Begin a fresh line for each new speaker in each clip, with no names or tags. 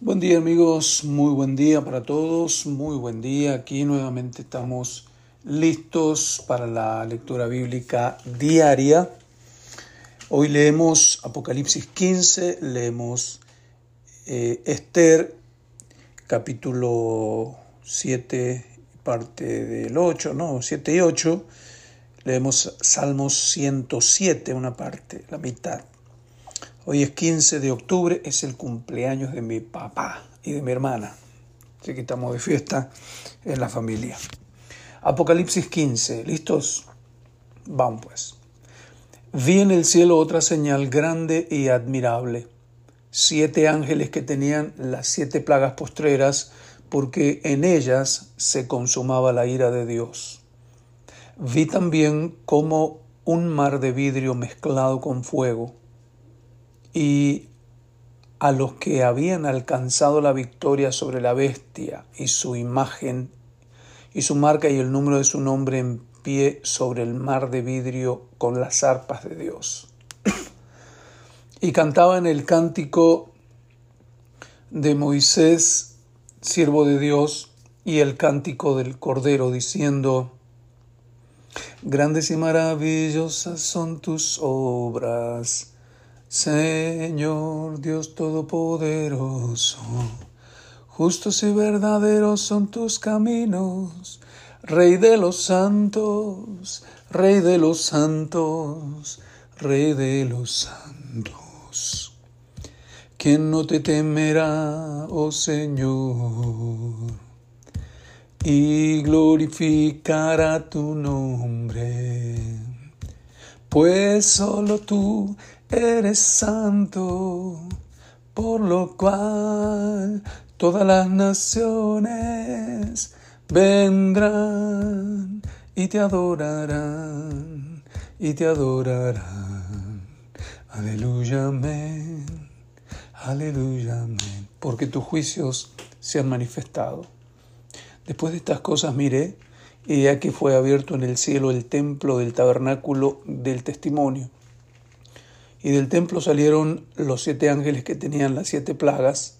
Buen día amigos, muy buen día para todos, muy buen día. Aquí nuevamente estamos listos para la lectura bíblica diaria. Hoy leemos Apocalipsis 15, leemos eh, Esther capítulo 7, parte del 8, no, 7 y 8. Leemos Salmos 107, una parte, la mitad. Hoy es 15 de octubre, es el cumpleaños de mi papá y de mi hermana. Así que estamos de fiesta en la familia. Apocalipsis 15, ¿listos? Vamos pues. Vi en el cielo otra señal grande y admirable. Siete ángeles que tenían las siete plagas postreras, porque en ellas se consumaba la ira de Dios. Vi también como un mar de vidrio mezclado con fuego y a los que habían alcanzado la victoria sobre la bestia y su imagen y su marca y el número de su nombre en pie sobre el mar de vidrio con las arpas de Dios. y cantaban el cántico de Moisés, siervo de Dios, y el cántico del Cordero, diciendo, Grandes y maravillosas son tus obras Señor Dios Todopoderoso, justos y verdaderos son tus caminos, Rey de los santos, Rey de los santos, Rey de los santos. ¿Quién no te temerá, oh Señor? Y glorificará tu nombre, pues solo tú eres santo, por lo cual todas las naciones vendrán y te adorarán y te adorarán. Aleluya, amén. Aleluya, amén. Porque tus juicios se han manifestado. Después de estas cosas miré y aquí fue abierto en el cielo el templo del tabernáculo del testimonio y del templo salieron los siete ángeles que tenían las siete plagas,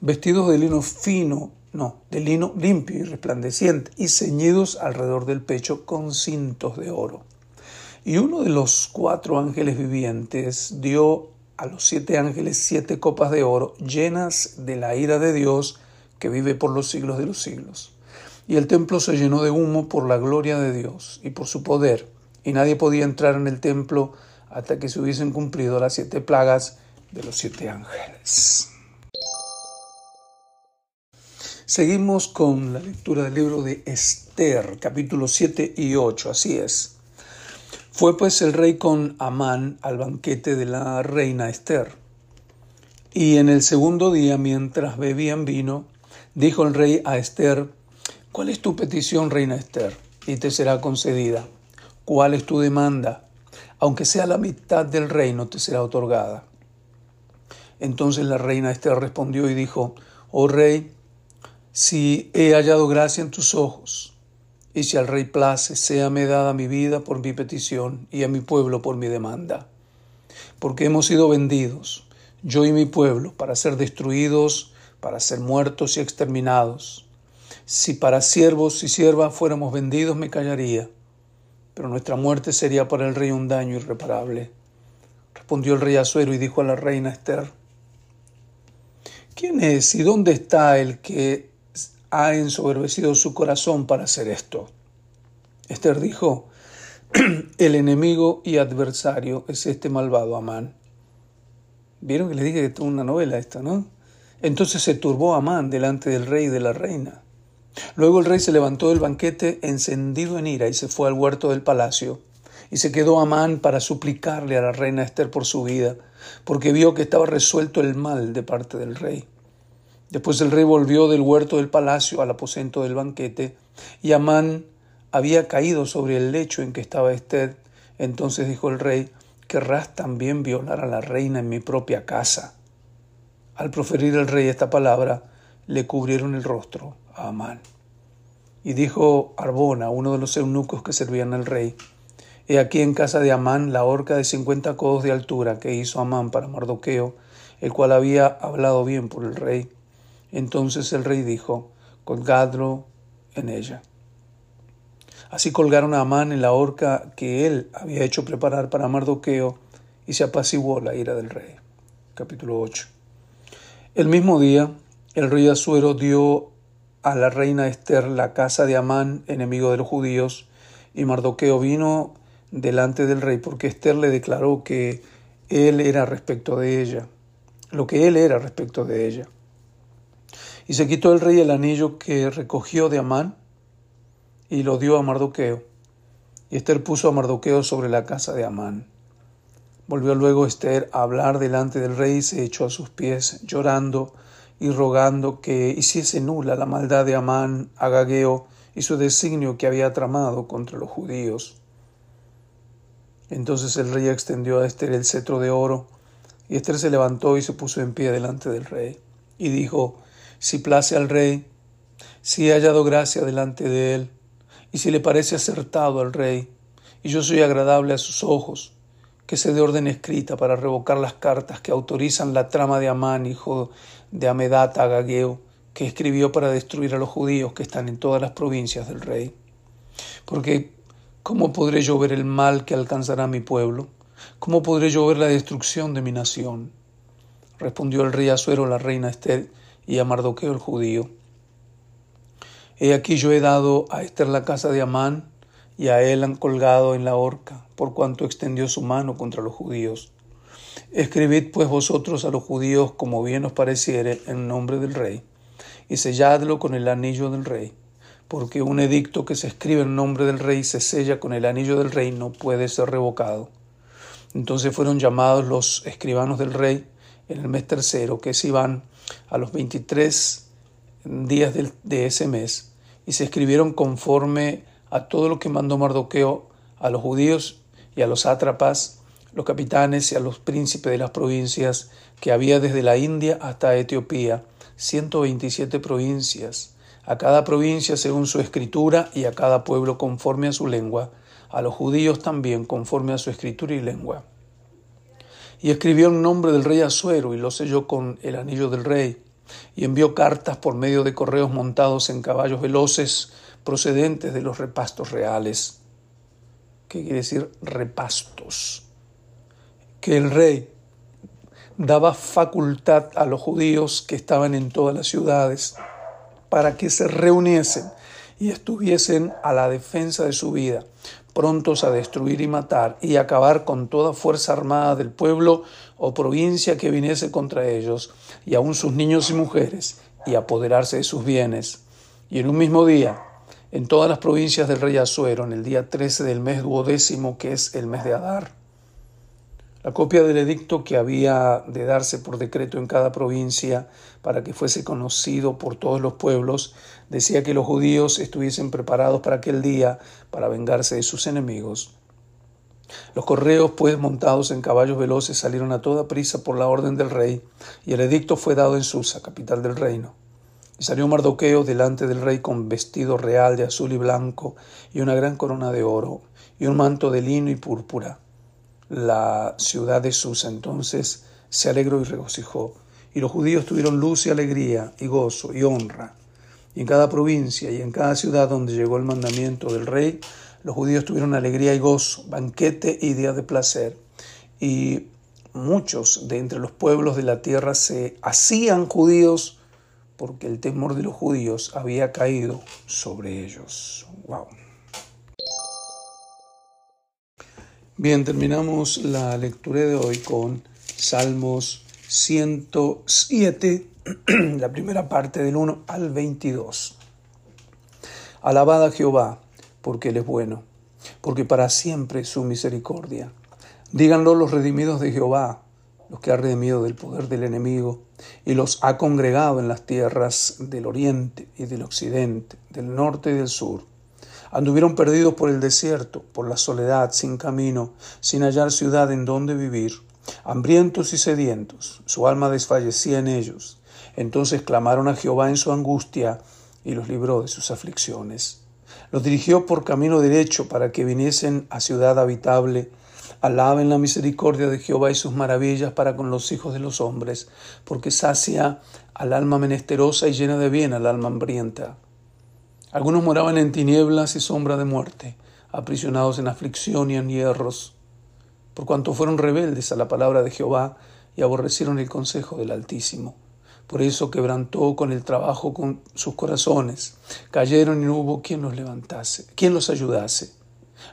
vestidos de lino fino, no, de lino limpio y resplandeciente, y ceñidos alrededor del pecho con cintos de oro. Y uno de los cuatro ángeles vivientes dio a los siete ángeles siete copas de oro llenas de la ira de Dios que vive por los siglos de los siglos. Y el templo se llenó de humo por la gloria de Dios y por su poder, y nadie podía entrar en el templo hasta que se hubiesen cumplido las siete plagas de los siete ángeles. Seguimos con la lectura del libro de Esther, capítulos 7 y 8, así es. Fue pues el rey con Amán al banquete de la reina Esther. Y en el segundo día, mientras bebían vino, dijo el rey a Esther, ¿cuál es tu petición, reina Esther? Y te será concedida. ¿Cuál es tu demanda? Aunque sea la mitad del reino te será otorgada. Entonces la reina Esther respondió y dijo, Oh rey, si he hallado gracia en tus ojos, y si al rey place, séame dada mi vida por mi petición y a mi pueblo por mi demanda. Porque hemos sido vendidos, yo y mi pueblo, para ser destruidos, para ser muertos y exterminados. Si para siervos y siervas fuéramos vendidos, me callaría pero nuestra muerte sería para el rey un daño irreparable. Respondió el rey Azuero y dijo a la reina Esther, ¿quién es y dónde está el que ha ensoberbecido su corazón para hacer esto? Esther dijo, el enemigo y adversario es este malvado Amán. Vieron que le dije que es una novela esta, ¿no? Entonces se turbó Amán delante del rey y de la reina. Luego el rey se levantó del banquete encendido en ira y se fue al huerto del palacio. Y se quedó Amán para suplicarle a la reina Esther por su vida, porque vio que estaba resuelto el mal de parte del rey. Después el rey volvió del huerto del palacio al aposento del banquete, y Amán había caído sobre el lecho en que estaba Esther. Entonces dijo el rey, ¿querrás también violar a la reina en mi propia casa? Al proferir el rey esta palabra, le cubrieron el rostro Amán. Y dijo Arbona, uno de los eunucos que servían al rey, He aquí en casa de Amán la horca de cincuenta codos de altura que hizo Amán para Mardoqueo, el cual había hablado bien por el rey. Entonces el rey dijo, colgadlo en ella. Así colgaron a Amán en la horca que él había hecho preparar para Mardoqueo y se apaciguó la ira del rey. Capítulo 8. El mismo día, el rey Asuero dio a la reina Esther la casa de Amán, enemigo de los judíos, y Mardoqueo vino delante del rey porque Esther le declaró que él era respecto de ella, lo que él era respecto de ella. Y se quitó el rey el anillo que recogió de Amán y lo dio a Mardoqueo. Y Esther puso a Mardoqueo sobre la casa de Amán. Volvió luego Esther a hablar delante del rey y se echó a sus pies, llorando y rogando que hiciese nula la maldad de Amán, Agageo y su designio que había tramado contra los judíos. Entonces el rey extendió a Esther el cetro de oro, y Esther se levantó y se puso en pie delante del rey, y dijo, Si place al rey, si he hallado gracia delante de él, y si le parece acertado al rey, y yo soy agradable a sus ojos, que se dé orden escrita para revocar las cartas que autorizan la trama de Amán, hijo de Amedata Agageo, que escribió para destruir a los judíos que están en todas las provincias del rey. Porque, ¿cómo podré yo ver el mal que alcanzará mi pueblo? ¿Cómo podré yo ver la destrucción de mi nación? Respondió el rey Azuero, la reina Esther, y a Mardoqueo el judío. He aquí yo he dado a Esther la casa de Amán, y a él han colgado en la horca, por cuanto extendió su mano contra los judíos. Escribid pues vosotros a los judíos como bien os pareciere en nombre del rey, y selladlo con el anillo del rey, porque un edicto que se escribe en nombre del rey se sella con el anillo del rey no puede ser revocado. Entonces fueron llamados los escribanos del rey en el mes tercero, que es Iván, a los veintitrés días de ese mes, y se escribieron conforme a todo lo que mandó Mardoqueo a los judíos y a los sátrapas, los capitanes y a los príncipes de las provincias que había desde la India hasta Etiopía, 127 provincias, a cada provincia según su escritura y a cada pueblo conforme a su lengua, a los judíos también conforme a su escritura y lengua. Y escribió en nombre del rey Asuero y lo selló con el anillo del rey, y envió cartas por medio de correos montados en caballos veloces procedentes de los repastos reales. ¿Qué quiere decir repastos? Que el rey daba facultad a los judíos que estaban en todas las ciudades para que se reuniesen y estuviesen a la defensa de su vida, prontos a destruir y matar y acabar con toda fuerza armada del pueblo o provincia que viniese contra ellos, y aun sus niños y mujeres, y apoderarse de sus bienes. Y en un mismo día, en todas las provincias del rey Azuero, en el día 13 del mes duodécimo, que es el mes de Adar. La copia del edicto que había de darse por decreto en cada provincia para que fuese conocido por todos los pueblos decía que los judíos estuviesen preparados para aquel día para vengarse de sus enemigos. Los correos, pues, montados en caballos veloces, salieron a toda prisa por la orden del rey, y el edicto fue dado en Susa, capital del reino. Y salió Mardoqueo delante del rey con vestido real de azul y blanco, y una gran corona de oro, y un manto de lino y púrpura. La ciudad de Susa entonces se alegró y regocijó, y los judíos tuvieron luz y alegría, y gozo y honra. Y en cada provincia y en cada ciudad donde llegó el mandamiento del rey, los judíos tuvieron alegría y gozo, banquete y día de placer. Y muchos de entre los pueblos de la tierra se hacían judíos porque el temor de los judíos había caído sobre ellos. Wow. Bien, terminamos la lectura de hoy con Salmos 107, la primera parte del 1 al 22. Alabada a Jehová porque Él es bueno, porque para siempre es su misericordia. Díganlo los redimidos de Jehová, los que ha redimido del poder del enemigo, y los ha congregado en las tierras del oriente y del occidente, del norte y del sur. Anduvieron perdidos por el desierto, por la soledad, sin camino, sin hallar ciudad en donde vivir, hambrientos y sedientos, su alma desfallecía en ellos. Entonces clamaron a Jehová en su angustia y los libró de sus aflicciones. Los dirigió por camino derecho para que viniesen a ciudad habitable, Alaben la misericordia de Jehová y sus maravillas para con los hijos de los hombres, porque sacia al alma menesterosa y llena de bien al alma hambrienta. Algunos moraban en tinieblas y sombra de muerte, aprisionados en aflicción y en hierros, por cuanto fueron rebeldes a la palabra de Jehová y aborrecieron el consejo del Altísimo. Por eso quebrantó con el trabajo con sus corazones. Cayeron y no hubo quien los levantase, quien los ayudase.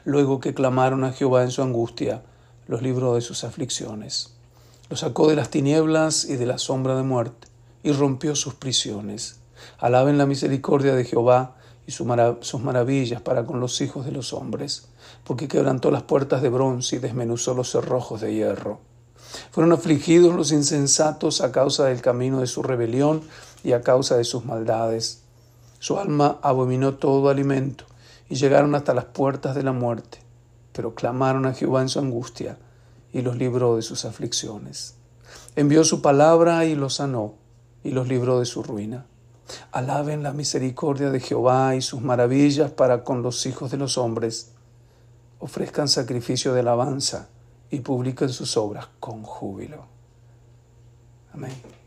Luego que clamaron a Jehová en su angustia, los libró de sus aflicciones. Los sacó de las tinieblas y de la sombra de muerte, y rompió sus prisiones. Alaben la misericordia de Jehová y sus maravillas para con los hijos de los hombres, porque quebrantó las puertas de bronce y desmenuzó los cerrojos de hierro. Fueron afligidos los insensatos a causa del camino de su rebelión y a causa de sus maldades. Su alma abominó todo alimento y llegaron hasta las puertas de la muerte, pero clamaron a Jehová en su angustia y los libró de sus aflicciones. Envió su palabra y los sanó y los libró de su ruina. Alaben la misericordia de Jehová y sus maravillas para con los hijos de los hombres. Ofrezcan sacrificio de alabanza y publiquen sus obras con júbilo. Amén.